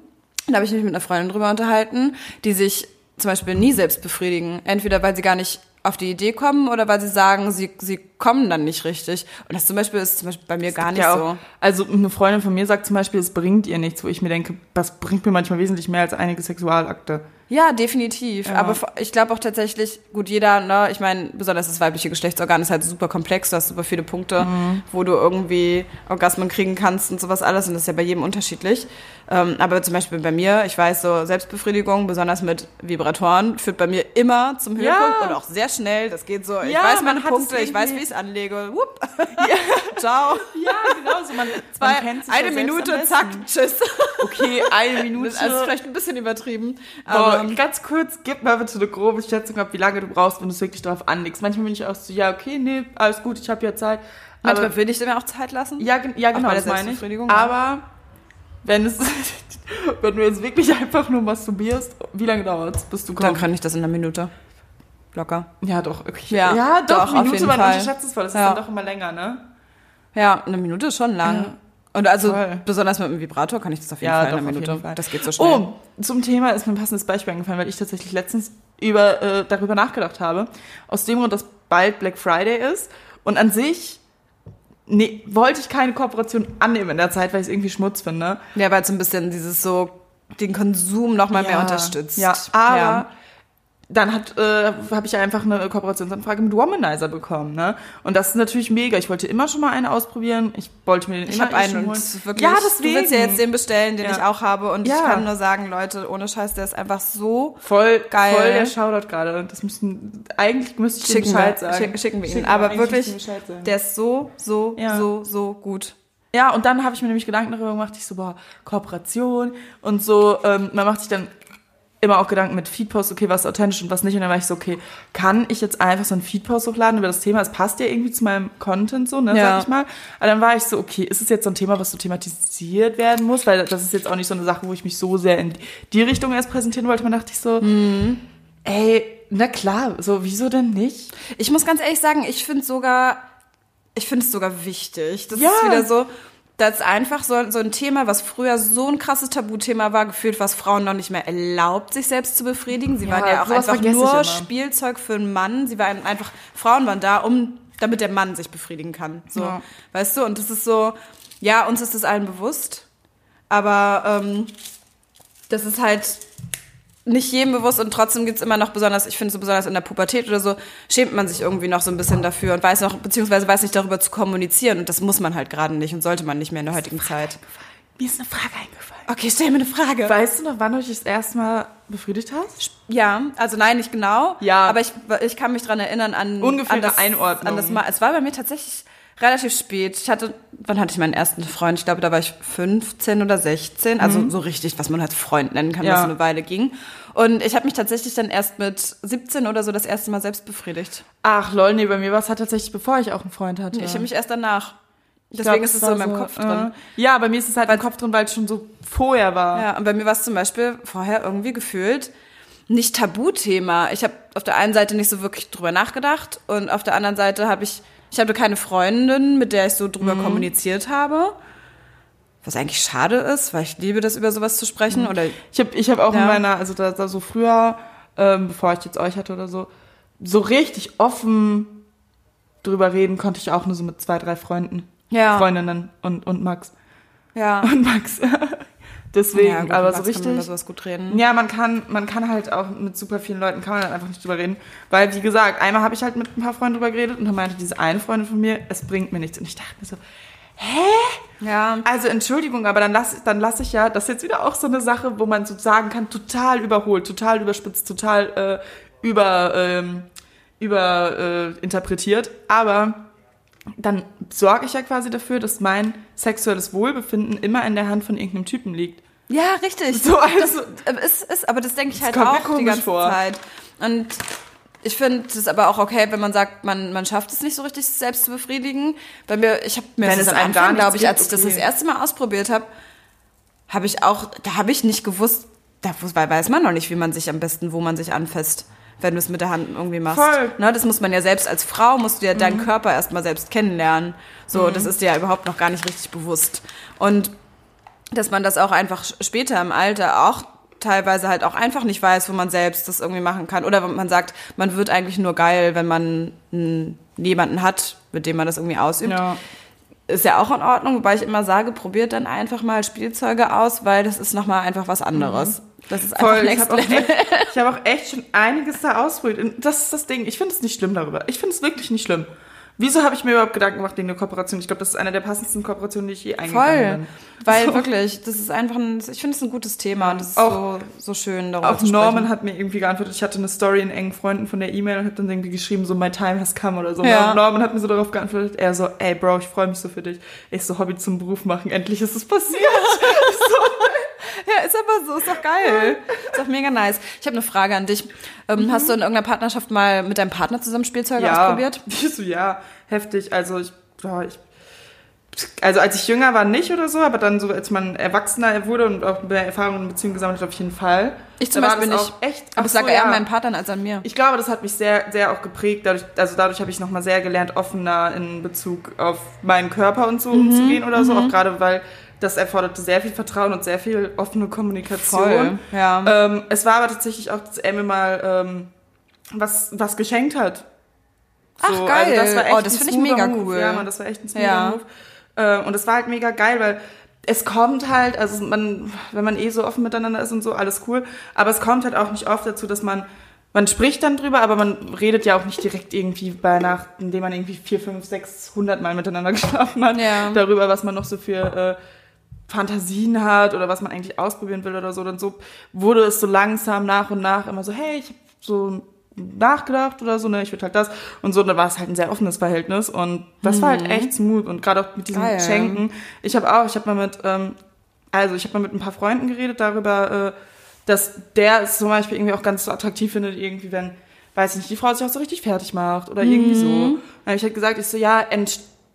da habe ich mich mit einer Freundin drüber unterhalten, die sich zum Beispiel nie selbst befriedigen. Entweder weil sie gar nicht auf die Idee kommen oder weil sie sagen, sie, sie kommen dann nicht richtig. Und das zum Beispiel ist zum Beispiel bei mir gar nicht ja, so. also eine Freundin von mir sagt zum Beispiel, es bringt ihr nichts, wo ich mir denke, das bringt mir manchmal wesentlich mehr als einige Sexualakte. Ja, definitiv. Ja. Aber ich glaube auch tatsächlich, gut, jeder, ne, ich meine, besonders das weibliche Geschlechtsorgan ist halt super komplex, du hast super viele Punkte, Mhm. wo du irgendwie Orgasmen kriegen kannst und sowas alles und das ist ja bei jedem unterschiedlich. Ähm, aber zum Beispiel bei mir, ich weiß so, Selbstbefriedigung, besonders mit Vibratoren, führt bei mir immer zum Ja. Höhepunkt und auch sehr schnell. Das geht so, ich Ja, weiß man meine hat es Punkte, ich weiß, wie ich es anlege. Wupp. Ciao. Ja, genau so. Man, Zwei, man kennt sich eine ja Minute, zack, tschüss. Okay, eine Minute. Das ist vielleicht ein bisschen übertrieben. Aber Aber ganz kurz, gib mal bitte eine grobe Schätzung ab, wie lange du brauchst, wenn du es wirklich darauf anlegst. Manchmal bin ich auch so, ja, okay, nee, alles gut, ich habe ja Zeit. Aber, manchmal will ich dir auch Zeit lassen. ja, ja, genau, das meine ich. Ja. Aber wenn es, wenn du jetzt wirklich einfach nur masturbierst, wie lange dauert es, bis du Dann kommst? kann ich das in einer Minute. Locker. Ja, doch. Okay. Ja, ja doch, doch, Minute, man unterschätzt es voll. Das Ja. ist dann doch immer länger, ne? Ja, eine Minute ist schon lang. Und also Voll. besonders mit dem Vibrator kann ich das auf jeden Ja, Fall in einer Minute. Das geht so schnell. Oh, zum Thema ist mir ein passendes Beispiel eingefallen, weil ich tatsächlich letztens über, äh, darüber nachgedacht habe. Aus dem Grund, dass bald Black Friday ist. Und an sich nee, wollte ich keine Kooperation annehmen in der Zeit, weil ich es irgendwie Schmutz finde. Ja, weil es so ein bisschen dieses so den Konsum noch mal mehr unterstützt. Ja, aber Ja. Dann hat äh, habe ich einfach eine Kooperationsanfrage mit Womanizer bekommen, ne? Und das ist natürlich mega. Ich wollte immer schon mal einen ausprobieren. Ich wollte mir den Ich immer habe eh einen und wirklich, ja, du deswegen. willst ja jetzt den bestellen, den Ja. ich auch habe und Ja. ich kann nur sagen, Leute, ohne Scheiß, der ist einfach so voll Geil. voll der Shoutout gerade. Und Das müssten eigentlich müsste ich schicken Bescheid sagen. schicken, schicken wir ihn. Schicken Aber wirklich, der ist so, so, Ja. so, so gut. Ja, und dann habe ich mir nämlich Gedanken darüber gemacht, ich so, boah, Kooperation und so, ähm, man macht sich dann immer auch Gedanken mit Feedpost, okay, was ist authentisch und was nicht. Und dann war ich so, okay, kann ich jetzt einfach so einen Feedpost hochladen über das Thema? Es passt ja irgendwie zu meinem Content so, ne, Ja. sag ich mal. Aber dann war ich so, okay, ist es jetzt so ein Thema, was so thematisiert werden muss? Weil das ist jetzt auch nicht so eine Sache, wo ich mich so sehr in die Richtung erst präsentieren wollte. Man dachte ich so, Mhm. ey, na klar, so, wieso denn nicht? Ich muss ganz ehrlich sagen, ich finde sogar, ich finde es sogar wichtig. Das Ja. ist wieder so, das ist einfach so, so ein Thema, was früher so ein krasses Tabuthema war, gefühlt, was Frauen noch nicht mehr erlaubt, sich selbst zu befriedigen. Sie Ja, waren ja auch einfach nur. Spielzeug für einen Mann. Sie waren einfach, Frauen waren da, um, damit der Mann sich befriedigen kann. So, Ja. weißt du? Und das ist so, ja, uns ist das allen bewusst, aber ähm, das ist halt nicht jedem bewusst und trotzdem gibt's immer noch besonders, ich finde so besonders in der Pubertät oder so, schämt man sich irgendwie noch so ein bisschen dafür und weiß noch, beziehungsweise weiß nicht darüber zu kommunizieren und das muss man halt gerade nicht und sollte man nicht mehr in der heutigen Zeit. Mir ist eine Frage eingefallen. Okay, stell mir eine Frage. Weißt du noch, wann du dich das erste Mal befriedigt hast? Ja, also nein, nicht genau. Ja. Aber ich, ich kann mich dran erinnern an Ungefähre an das, Einordnung. An das Mal. Es war bei mir tatsächlich Relativ spät. Ich hatte, wann hatte ich meinen ersten Freund? Ich glaube, da war ich 15 oder 16. Also so richtig, was man als Freund nennen kann, Mhm. Ja. was so eine Weile ging. Und ich habe mich tatsächlich dann erst mit 17 oder so das erste Mal selbst befriedigt. Ach lol, nee, bei mir war es halt tatsächlich, bevor ich auch einen Freund hatte. Ich habe mich erst danach. Deswegen glaub, ist es so in meinem Kopf drin. Äh, ja, bei mir ist es halt im Kopf drin, weil es schon so vorher war. Ja, und bei mir war es zum Beispiel vorher irgendwie gefühlt nicht Tabuthema. Ich habe auf der einen Seite nicht so wirklich drüber nachgedacht und auf der anderen Seite habe ich, ich hatte keine Freundin, mit der ich so drüber kommuniziert habe. Was eigentlich schade ist, weil ich liebe das, über sowas zu sprechen. Oder Ich habe ich hab auch in Ja. meiner, also da, da so früher, ähm, bevor ich jetzt euch hatte oder so, so richtig offen drüber reden konnte ich auch nur so mit zwei, drei Freunden. Ja. Freundinnen und, und Max. ja. Und Max. Deswegen, ja, gut, aber so Max kann man richtig. sowas gut reden. Ja, man kann, man kann halt auch mit super vielen Leuten kann man halt einfach nicht drüber reden. Weil, wie gesagt, einmal habe ich halt mit ein paar Freunden drüber geredet und dann meinte diese eine Freundin von mir, es bringt mir nichts. Und ich dachte mir so, Ja. also Entschuldigung, aber dann lasse dann lass ich ja, das ist jetzt wieder auch so eine Sache, wo man so sagen kann, total überholt, total überspitzt, total äh, über, ähm, über äh, interpretiert. Aber dann sorge ich ja quasi dafür, dass mein sexuelles Wohlbefinden immer in der Hand von irgendeinem Typen liegt. Ja, richtig. So, also- das äh, ist, ist, aber das denke ich halt auch die ganze vor. Zeit. Und ich finde es aber auch okay, wenn man sagt, man, man schafft es nicht so richtig, sich selbst zu befriedigen. Bei mir, ich habe mir Wenn das am Anfang, glaube ich, als ich das das erste Mal ausprobiert habe, habe ich auch, da habe ich nicht gewusst, da weiß man noch nicht, wie man sich am besten, wo man sich anfasst, wenn du es mit der Hand irgendwie machst. Voll. Ne, das muss man ja selbst als Frau, musst du ja deinen Körper erstmal selbst kennenlernen. So, das ist dir ja überhaupt noch gar nicht richtig bewusst. Und dass man das auch einfach später im Alter auch teilweise halt auch einfach nicht weiß, wo man selbst das irgendwie machen kann. Oder wenn man sagt, man wird eigentlich nur geil, wenn man jemanden hat, mit dem man das irgendwie ausübt. Ja. Ist ja auch in Ordnung, wobei ich immer sage, probiert dann einfach mal Spielzeuge aus, weil das ist nochmal einfach was anderes. Das ist einfach Voll, ich next habe auch, level. echt- ich hab auch echt schon einiges da ausprobiert. Und das ist das Ding. Ich finde es nicht schlimm darüber. Ich finde es wirklich nicht schlimm. Wieso habe ich mir überhaupt Gedanken gemacht wegen der Kooperation? Ich glaube, das ist eine der passendsten Kooperationen, die ich je eingegangen Voll. bin. Weil So. wirklich, das ist einfach ein, ich finde es ein gutes Thema und das ist Auch- so, so schön darüber Auch zu sprechen. Norman hat mir irgendwie geantwortet. Ich hatte eine Story in engen Freunden von der E-Mail und habe dann irgendwie geschrieben, so, my time has come oder so. Ja. Und Norman hat mir so darauf geantwortet. Er so, ey, Bro, ich freue mich so für dich. Ich so, Hobby zum Beruf machen. Endlich ist es passiert. Ja, ist aber so, ist doch geil. Ist doch mega nice. Ich habe eine Frage an dich. Ähm, Hast du in irgendeiner Partnerschaft mal mit deinem Partner zusammen Spielzeuge ausprobiert? Ich so, ja, heftig. Also ich, ja, ich, also als ich jünger war nicht oder so, aber dann so, als man erwachsener wurde und auch mehr Erfahrungen in Beziehungen gesammelt hat, auf jeden Fall. Ich zum Beispiel nicht. Echt, Aber sage so, eher ja. an meinen Partnern als an mir. Ich glaube, das hat mich sehr, sehr auch geprägt. Dadurch, also dadurch habe ich nochmal sehr gelernt, offener in Bezug auf meinen Körper und so Mhm, umzugehen oder so. Auch gerade, weil das erforderte sehr viel Vertrauen und sehr viel offene Kommunikation. Voll, ja. Ähm, es war aber tatsächlich auch, dass er mir mal ähm, was, was geschenkt hat. Ach, also geil. das war echt Oh, das finde ich mega Move. cool. Ja, man, das war echt ein smoother Ja. Move. Äh, und es war halt mega geil, weil es kommt halt, also man, wenn man eh so offen miteinander ist und so, alles cool. Aber es kommt halt auch nicht oft dazu, dass man, man spricht dann drüber, aber man redet ja auch nicht direkt irgendwie bei Nacht, indem man irgendwie vier, fünf, sechs, hundert Mal miteinander geschlafen hat, Ja. darüber, was man noch so für äh, Fantasien hat oder was man eigentlich ausprobieren will oder so. Dann so wurde es so langsam nach und nach immer so, hey, ich habe so nachgedacht oder so, ne, ich würde halt das und so, und da war es halt ein sehr offenes Verhältnis und das war halt echt smooth und gerade auch mit diesen Mhm. Geil. Geschenken. Ich habe auch, ich habe mal mit, ähm, also ich habe mal mit ein paar Freunden geredet darüber, äh, dass der es zum Beispiel irgendwie auch ganz so attraktiv findet, irgendwie wenn, weiß ich nicht, die Frau sich auch so richtig fertig macht oder irgendwie so. Mhm. Dann habe ich halt gesagt, ich so, ja,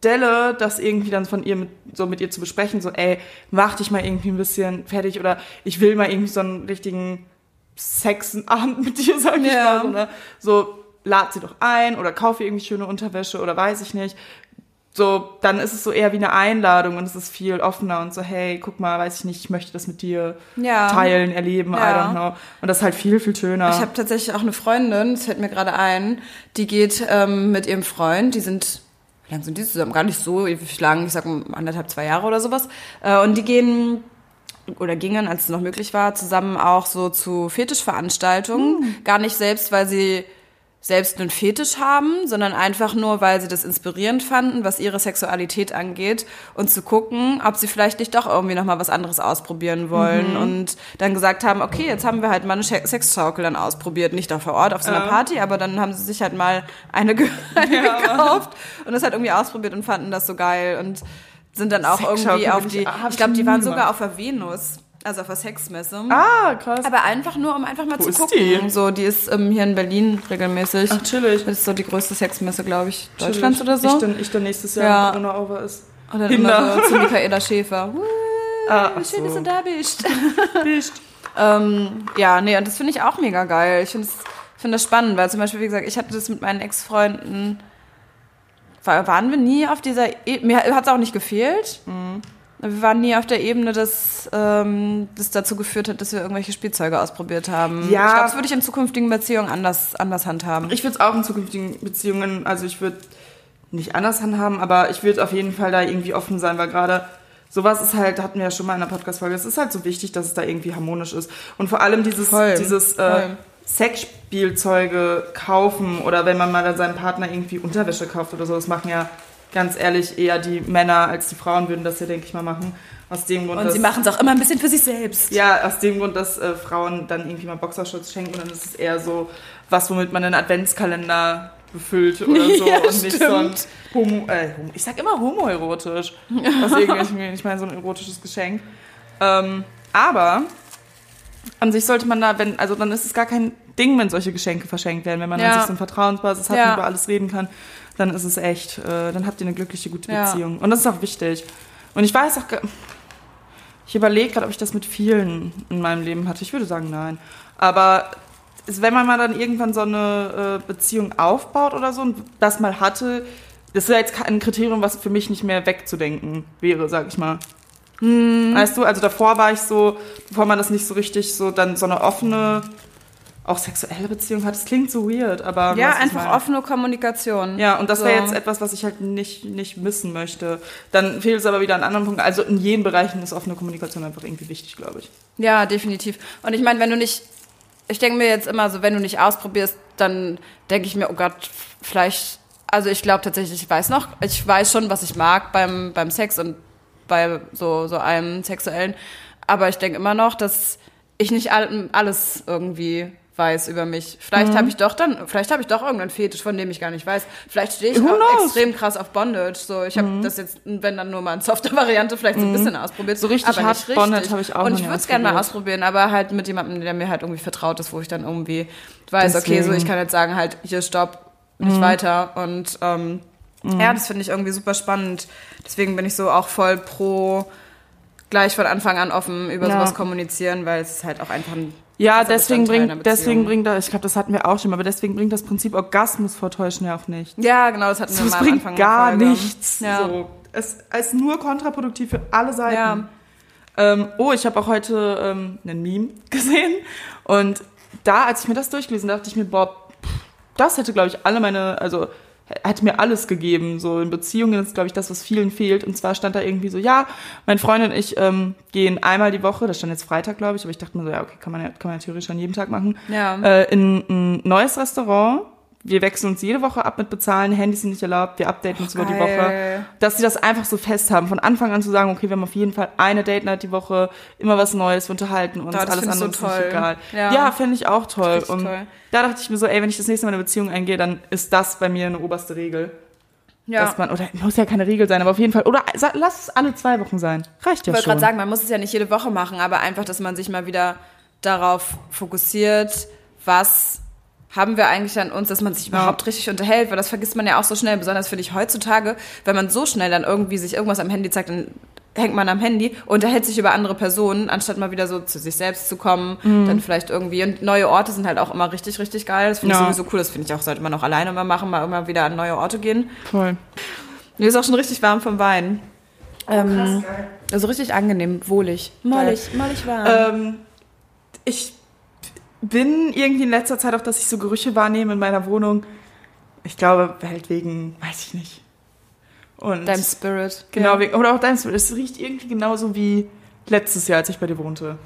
entstelle das irgendwie dann von ihr mit, so mit ihr zu besprechen, so, ey, mach dich mal irgendwie ein bisschen fertig oder ich will mal irgendwie so einen richtigen Sexabend mit dir, sag ich Ja. mal, so, ne? So, lad sie doch ein oder kaufe irgendwie schöne Unterwäsche oder weiß ich nicht. So, dann ist es so eher wie eine Einladung und es ist viel offener und so, hey, guck mal, weiß ich nicht, ich möchte das mit dir Ja. teilen, erleben, I Ja. don't know. Und das ist halt viel, viel schöner. Ich habe tatsächlich auch eine Freundin, das fällt mir gerade ein, die geht ähm, mit ihrem Freund, die sind, lang sind die zusammen? Gar nicht so lang, ich sag mal anderthalb, zwei Jahre oder sowas. Äh, und die gehen oder gingen, als es noch möglich war, zusammen auch so zu Fetischveranstaltungen. Gar nicht selbst, weil sie selbst einen Fetisch haben, sondern einfach nur, weil sie das inspirierend fanden, was ihre Sexualität angeht und zu gucken, ob sie vielleicht nicht doch irgendwie noch mal was anderes ausprobieren wollen Mhm. und dann gesagt haben, okay, jetzt haben wir halt mal eine Sexschaukel dann ausprobiert, nicht da vor Ort auf so einer Ja. Party, aber dann haben sie sich halt mal eine, ge eine Ja. gekauft und das halt irgendwie ausprobiert und fanden das so geil und sind dann auch irgendwie auf die, ich- glaube, die waren sogar auf der Venus, also auf der Sexmesse. Ah, krass. Aber einfach nur, um einfach mal Wo zu ist gucken. die? So, die ist ähm, hier in Berlin regelmäßig. Ach, chillig. Das ist so die größte Sexmesse, glaube ich, Deutschlands oder Ich so. dann, ich dann nächstes Jahr, Ja. wenn Corona over ist. Und dann Kinder. immer so zu Michaela Schäfer. Uh, Ah, ach schön, dass so. du da bist. Nicht. ähm, ja, nee, und das finde ich auch mega geil. Ich finde find das spannend, weil zum Beispiel, wie gesagt, ich hatte das mit meinen Ex-Freunden. War, waren wir nie auf dieser e Mir hat es auch nicht gefehlt. Mhm. Wir waren nie auf der Ebene, dass ähm, das dazu geführt hat, dass wir irgendwelche Spielzeuge ausprobiert haben. Ja. Ich glaube, das würde ich in zukünftigen Beziehungen anders, anders handhaben. Ich würde es auch in zukünftigen Beziehungen, also ich würde nicht anders handhaben, aber ich würde auf jeden Fall da irgendwie offen sein, weil gerade sowas ist halt, hatten wir ja schon mal in der Podcast-Folge, es ist halt so wichtig, dass es da irgendwie harmonisch ist. Und vor allem dieses, Voll, dieses äh. Sexspielzeuge kaufen oder wenn man mal seinem Partner irgendwie Unterwäsche kauft oder so, das machen ja ganz ehrlich eher die Männer als die Frauen würden das ja, denke ich mal, machen. Aus dem Grund, Und dass- sie machen es auch immer ein bisschen für sich selbst. ja, aus dem Grund, dass äh, Frauen dann irgendwie mal Boxershorts schenken und dann ist es eher so was, womit man einen Adventskalender befüllt oder so Ja, und nicht so ein stimmt. Homo, äh, ich sag immer homoerotisch. Was irgendwie, ich meine so ein erotisches Geschenk. Ähm, aber an sich sollte man da, wenn, also dann ist es gar kein Ding, wenn solche Geschenke verschenkt werden. Wenn man Ja. an sich so eine Vertrauensbasis hat Ja. und über alles reden kann, dann ist es echt, äh, dann habt ihr eine glückliche, gute Ja. Beziehung. Und das ist auch wichtig. Und ich weiß auch, ich überlege gerade, ob ich das mit vielen in meinem Leben hatte. Ich würde sagen, nein. Aber wenn man mal dann irgendwann so eine äh, Beziehung aufbaut oder so und das mal hatte, das ist ja jetzt kein Kriterium, was für mich nicht mehr wegzudenken wäre, sag ich mal. Hm. Weißt du, also davor war ich so, bevor man das nicht so richtig so, dann so eine offene, auch sexuelle Beziehung hat. Das klingt so weird, aber. Ja, einfach offene Kommunikation. Ja, und das So. wäre jetzt etwas, was ich halt nicht, nicht missen möchte. Dann fehlt es aber wieder an anderen Punkten. Also in jeden Bereichen ist offene Kommunikation einfach irgendwie wichtig, glaube ich. Ja, definitiv. Und ich meine, wenn du nicht, ich denke mir jetzt immer so, wenn du nicht ausprobierst, dann denke ich mir, oh Gott, vielleicht, also ich glaube tatsächlich, ich weiß noch, ich weiß schon, was ich mag beim, beim Sex und bei so, so einem sexuellen, aber ich denke immer noch, dass ich nicht all, alles irgendwie weiß über mich. Vielleicht Mhm. habe ich doch dann, vielleicht habe ich doch irgendeinen Fetisch, von dem ich gar nicht weiß. Vielleicht stehe ich auch? Mhm. extrem krass auf Bondage. So, ich habe das jetzt, wenn dann nur mal in softer Variante, vielleicht so ein bisschen ausprobiert. So richtig aber hart nicht Bondage habe ich auch Und ich würde es gerne mal ausprobieren, aber halt mit jemandem, der mir halt irgendwie vertraut ist, wo ich dann irgendwie weiß, okay, so Deswegen. Mhm. ich kann jetzt sagen, halt, hier stopp, nicht weiter. Und ähm, ja, das finde ich irgendwie super spannend. Deswegen bin ich so auch voll pro gleich von Anfang an offen über Ja. sowas kommunizieren, weil es halt auch einfach ein Ja, deswegen bringt, deswegen bringt das, ich glaube, das hatten wir auch schon, aber deswegen bringt das Prinzip Orgasmus vortäuschen ja auch nicht. Ja, genau, das hatten wir Das mal am bringt Anfang der gar Folge. nichts. Ja. So. Es es ist nur kontraproduktiv für alle Seiten. Ja. Ähm, oh, ich habe auch heute ähm, einen Meme gesehen und da, als ich mir das durchgelesen dachte ich mir, boah, das hätte, glaube ich, alle meine, also hätte mir alles gegeben. So in Beziehungen ist, glaube ich, das, was vielen fehlt. Und zwar stand da irgendwie so, ja, mein Freund und ich ähm, gehen einmal die Woche, das stand jetzt Freitag, glaube ich, aber ich dachte mir so, ja, okay, kann man ja, kann man ja theoretisch an jedem Tag machen, Ja. äh, in ein neues Restaurant. Wir wechseln uns jede Woche ab mit Bezahlen, Handys sind nicht erlaubt, wir updaten uns über die Woche geil. dass sie das einfach so fest haben, von Anfang an zu sagen, okay, wir haben auf jeden Fall eine Date Night die Woche, immer was Neues, wir unterhalten uns, das alles andere so ist egal. Ja. Ja, fände ich auch toll. Und toll. da dachte ich mir so, ey, wenn ich das nächste Mal eine Beziehung eingehe, dann ist das bei mir eine oberste Regel. Ja. Dass man, oder muss ja keine Regel sein, aber auf jeden Fall, oder lass es alle zwei Wochen sein. Reicht ja Ich wollte schon. gerade sagen, man muss es ja nicht jede Woche machen, aber einfach, dass man sich mal wieder darauf fokussiert, was haben wir eigentlich an uns, dass man sich überhaupt richtig unterhält, weil das vergisst man ja auch so schnell, besonders finde ich heutzutage, wenn man so schnell dann irgendwie sich irgendwas am Handy zeigt, dann hängt man am Handy und unterhält sich über andere Personen, anstatt mal wieder so zu sich selbst zu kommen, dann vielleicht irgendwie, und neue Orte sind halt auch immer richtig, richtig geil, das finde ich Ja. sowieso cool, das finde ich auch, sollte man auch alleine mal machen, mal immer wieder an neue Orte gehen. Voll. Mir ist auch schon richtig warm vom Wein. Ähm, also richtig angenehm, wohlig. Mollig, mollig warm. Ähm, ich bin irgendwie in letzter Zeit auch, dass ich so Gerüche wahrnehme in meiner Wohnung. Ich glaube, halt wegen, weiß ich nicht. Und Deinem Spirit. Genau, Ja. wegen, oder auch dein Es riecht irgendwie genauso wie letztes Jahr, als ich bei dir wohnte.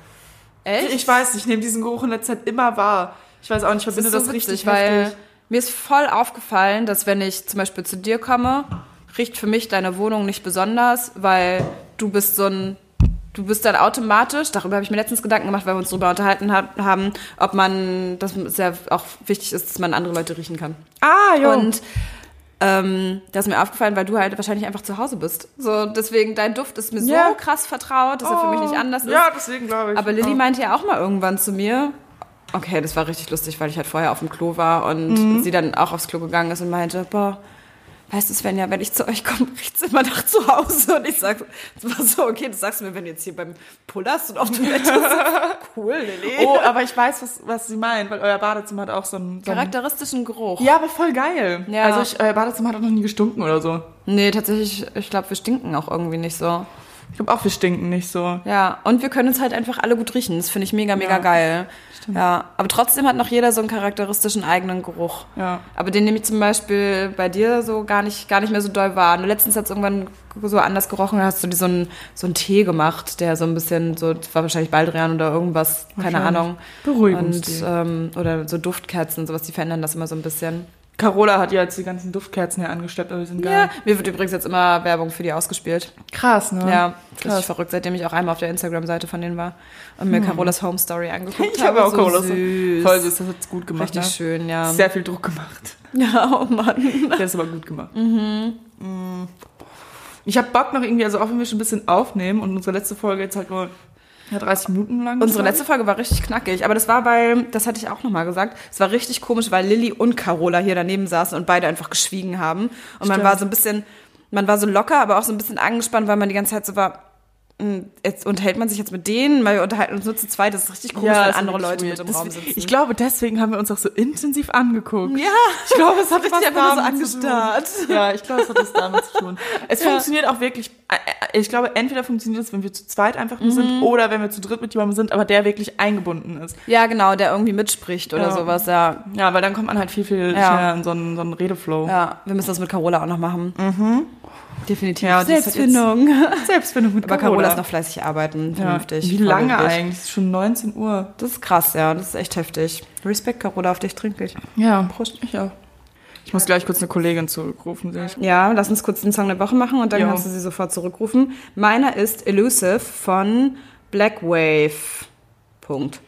Echt? Ich weiß ich nehme diesen Geruch in letzter Zeit immer wahr. Ich weiß auch nicht, ich das verbinde das, so richtig witzig, weil heftig. Mir ist voll aufgefallen, dass wenn ich zum Beispiel zu dir komme, riecht für mich deine Wohnung nicht besonders, weil du bist so ein, du bist dann automatisch, darüber habe ich mir letztens Gedanken gemacht, weil wir uns darüber unterhalten haben, ob man, dass es ja auch wichtig ist, dass man andere Leute riechen kann. Ah, jo. Und ähm, das ist mir aufgefallen, weil du halt wahrscheinlich einfach zu Hause bist. So, deswegen, dein Duft ist mir Ja. so krass vertraut, dass er für mich nicht anders ist. Ja, deswegen glaube ich. Aber Lilly auch. meinte ja auch mal irgendwann zu mir, okay, das war richtig lustig, weil ich halt vorher auf dem Klo war und Mhm. sie dann auch aufs Klo gegangen ist und meinte, boah, weißt du, Svenja, wenn ich zu euch komme, riecht's immer nach zu Hause. Und ich sag, das war so, okay, das sagst du mir, wenn du jetzt hier beim Pullerst und auf Toilette sitzt. Cool, Lilly. Oh, aber ich weiß, was, was sie meint, weil euer Badezimmer hat auch so einen. So einen Charakteristischen Geruch. ja, aber voll geil. Ja. Also ich, euer Badezimmer hat auch noch nie gestunken oder so. Nee, tatsächlich, ich glaube, wir stinken auch irgendwie nicht so. Ich glaube auch, wir stinken nicht so. Ja, und wir können uns halt einfach alle gut riechen. Das finde ich mega, mega Ja, geil. Ja, aber trotzdem hat noch jeder so einen charakteristischen eigenen Geruch. Ja. Aber den nehme ich zum Beispiel bei dir so gar nicht, gar nicht mehr so doll wahr. Nur letztens hat es irgendwann so anders gerochen, da hast du dir so einen, so einen Tee gemacht, der so ein bisschen, so, das war wahrscheinlich Baldrian oder irgendwas, keine. Ahnung. Beruhigungstee. Und, ähm, oder so Duftkerzen und sowas, die verändern das immer so ein bisschen. Carola hat ja jetzt die ganzen Duftkerzen hier angeschleppt, aber die sind Ja, geil. mir wird übrigens jetzt immer Werbung für die ausgespielt. Krass, ne? Ja, krass. richtig verrückt, seitdem ich auch einmal auf der Instagram-Seite von denen war und mir Carolas Home Story angeguckt Hm. Ich habe auch so Carola. süß. Voll süß, das hat's gut gemacht. Richtig ne? schön, ja. Sehr viel Druck gemacht. Ja, oh Mann. Der ist aber gut gemacht. Mhm. Ich habe Bock noch irgendwie, also auch wenn wir schon ein bisschen aufnehmen und unsere letzte Folge jetzt halt nur ja, 30 Minuten lang. Unsere letzte Folge war richtig knackig, aber das war weil, das hatte ich auch nochmal gesagt, es war richtig komisch, weil Lilly und Carola hier daneben saßen und beide einfach geschwiegen haben. Und man Stimmt. war so ein bisschen, man war so locker, aber auch so ein bisschen angespannt, weil man die ganze Zeit so war, jetzt unterhält man sich jetzt mit denen, weil wir unterhalten uns nur zu zweit, das ist richtig komisch, Ja, wenn andere Leute mit im Raum sitzen. Ich glaube, deswegen haben wir uns auch so intensiv angeguckt. ja, Ich glaube, es hat Richtig einfach so angestarrt. Ja, ich glaube, es hat was damit zu tun. Es Ja. funktioniert auch wirklich, äh, ich glaube, entweder funktioniert es, wenn wir zu zweit einfach nur Mhm. sind oder wenn wir zu dritt mit jemandem sind, aber der wirklich eingebunden ist. ja, genau, der irgendwie mitspricht oder Ja. sowas, ja. Ja, weil dann kommt man halt viel, viel schneller in so einen, so einen Redeflow. Ja, wir müssen das mit Carola auch noch machen. Definitiv. Ja, Selbstfindung. Selbstfindung mit Aber Carola. Carola ist noch fleißig arbeiten, ja. vernünftig. Wie lange vorbildlich. eigentlich? Es ist schon 19 Uhr. Das ist krass, ja. Das ist echt heftig. Respekt, Carola, auf dich trinke ich. Ja, Prost. Ich auch. Ich muss gleich kurz eine Kollegin zurückrufen. sehe ich. Ja, lass uns kurz den Song der Woche machen und dann Jo. kannst du sie sofort zurückrufen. Meiner ist Elusive von Black Wave. Punkt.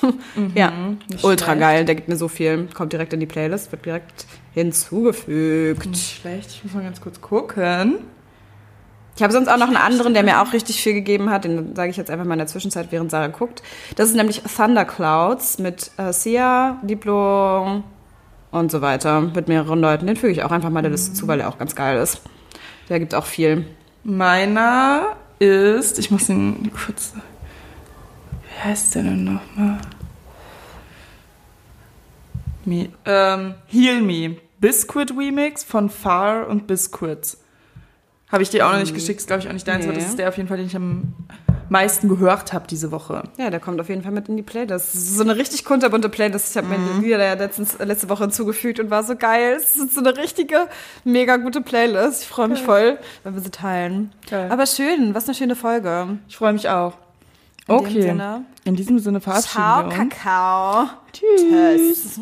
ja, nicht ultra schlecht. geil. Der gibt mir so viel. Kommt direkt in die Playlist, wird direkt hinzugefügt. Nicht schlecht. Ich muss mal ganz kurz gucken. Ich habe sonst auch noch einen anderen, der mir auch richtig viel gegeben hat. Den sage ich jetzt einfach mal in der Zwischenzeit, während Sarah guckt. Das ist nämlich Thunderclouds mit äh, Sia, Diplo und so weiter. Mit mehreren Leuten. Den füge ich auch einfach mal der Liste zu, weil der auch ganz geil ist. Der gibt auch viel. Meiner ist, ich muss ihn kurz. Wie heißt der denn nochmal? Me, ähm, Heal Me. Biscuit Remix von Far und Biscuits. Habe ich dir auch noch nicht geschickt, ist glaube ich auch nicht deins, aber Nee. das ist der auf jeden Fall, den ich am meisten gehört habe diese Woche. Ja, der kommt auf jeden Fall mit in die Playlist. Das ist so eine richtig kunterbunte Playlist. Ich habe mir die Lieder ja letztens, letzte Woche hinzugefügt und war so geil. Es ist so eine richtige, mega gute Playlist. Ich freue mich voll, wenn wir sie teilen. Geil. Aber schön, was eine schöne Folge. Ich freue mich auch. In okay. dem Sinne. In diesem Sinne verabschieden Ciao, wir uns. Kakao. Tschüss. Tschüss.